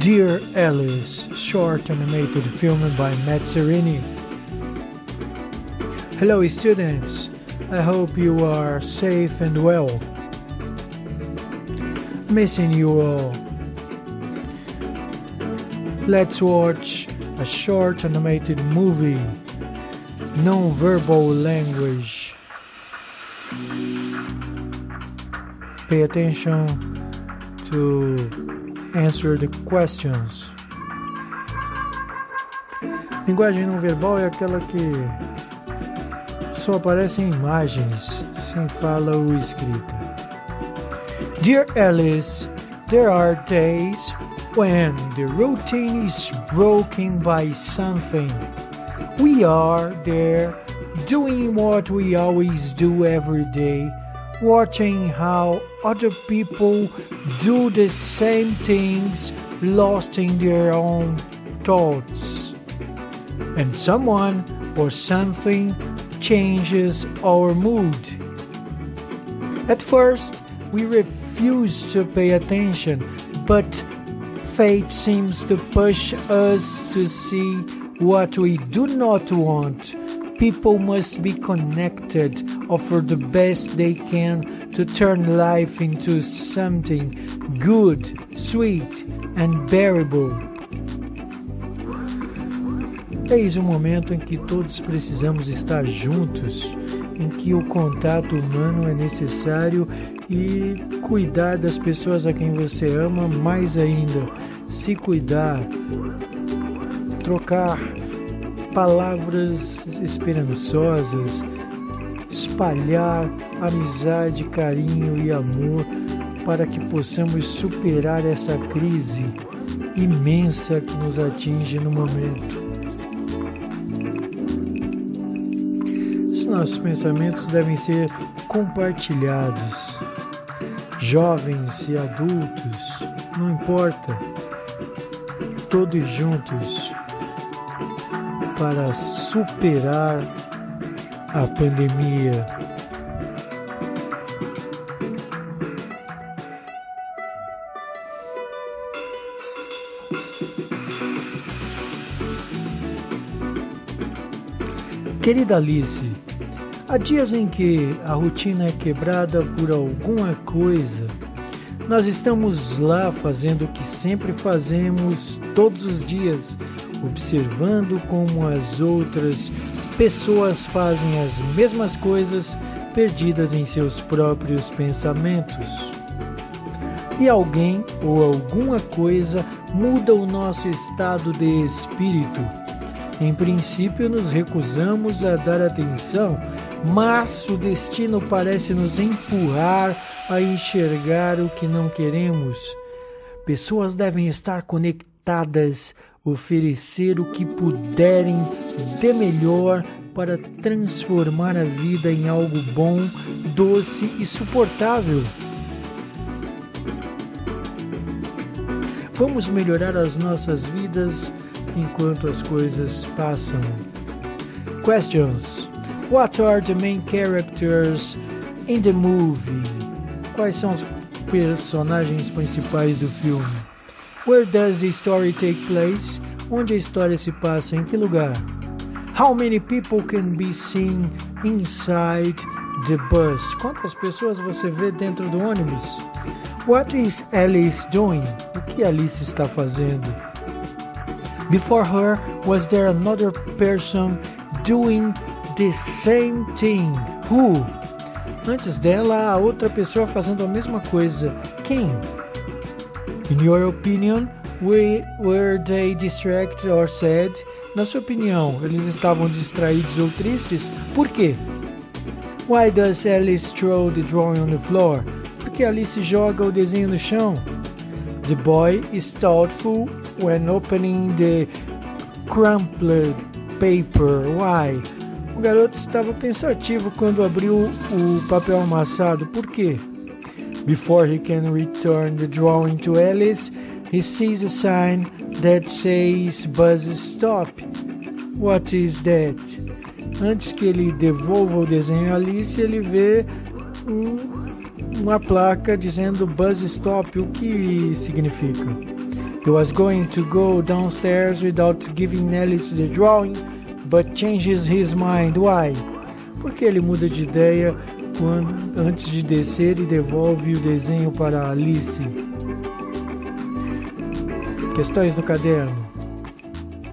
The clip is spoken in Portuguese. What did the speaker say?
Dear Alice, short animated film by Matt Serini. Hello, students. I hope you are safe and well. Missing you all. Let's watch a short animated movie, non-verbal language. Pay attention to answer the questions. Linguagem não verbal é aquela que só aparece em imagens, sem fala ou escrita. Dear Alice, there are days when the routine is broken by something. We are there doing what we always do every day, watching how other people do the same things, lost in their own thoughts. And someone or something changes our mood. At first, we refuse to pay attention, but fate seems to push us to see what we do not want. People must be connected, offer the best they can to turn life into something good, sweet, and bearable. Eis o momento em que todos precisamos estar juntos, em que o contato humano é necessário e cuidar das pessoas a quem você ama mais ainda, se cuidar, trocar palavras esperançosas, espalhar amizade, carinho e amor para que possamos superar essa crise imensa que nos atinge no momento. Os nossos pensamentos devem ser compartilhados. Jovens e adultos, não importa, todos juntos para superar a pandemia. Querida Alice, há dias em que a rotina é quebrada por alguma coisa. Nós estamos lá fazendo o que sempre fazemos todos os dias, observando como as outras pessoas fazem as mesmas coisas, perdidas em seus próprios pensamentos. E alguém ou alguma coisa muda o nosso estado de espírito. Em princípio, nos recusamos a dar atenção, mas o destino parece nos empurrar a enxergar o que não queremos. Pessoas devem estar conectadas oferecer o que puderem de melhor para transformar a vida em algo bom, doce e suportável. Vamos melhorar as nossas vidas enquanto as coisas passam. Questions: What are the main characters in the movie? Quais são os personagens principais do filme? Where does the story take place? Onde a história se passa? Em que lugar? How many people can be seen inside the bus? Quantas pessoas você vê dentro do ônibus? What is Alice doing? O que Alice está fazendo? Before her, was there another person doing the same thing? Who? Antes dela, há outra pessoa fazendo a mesma coisa. Quem? In your opinion, we, were they distracted or sad? Na sua opinião, eles estavam distraídos ou tristes? Por quê? Why does Alice throw the drawing on the floor? Por que Alice joga o desenho no chão? The boy is thoughtful when opening the crumpled paper. Why? O garoto estava pensativo quando abriu o papel amassado. Por quê? Before he can return the drawing to Alice, he sees a sign that says Buzz Stop. What is that? Antes que ele devolva o desenho a Alice, ele vê um, uma placa dizendo Buzz Stop. O que significa? He was going to go downstairs without giving Alice the drawing, but changes his mind. Why? Porque ele muda de ideia quando, antes de descer e devolve o desenho para Alice. Questões do caderno.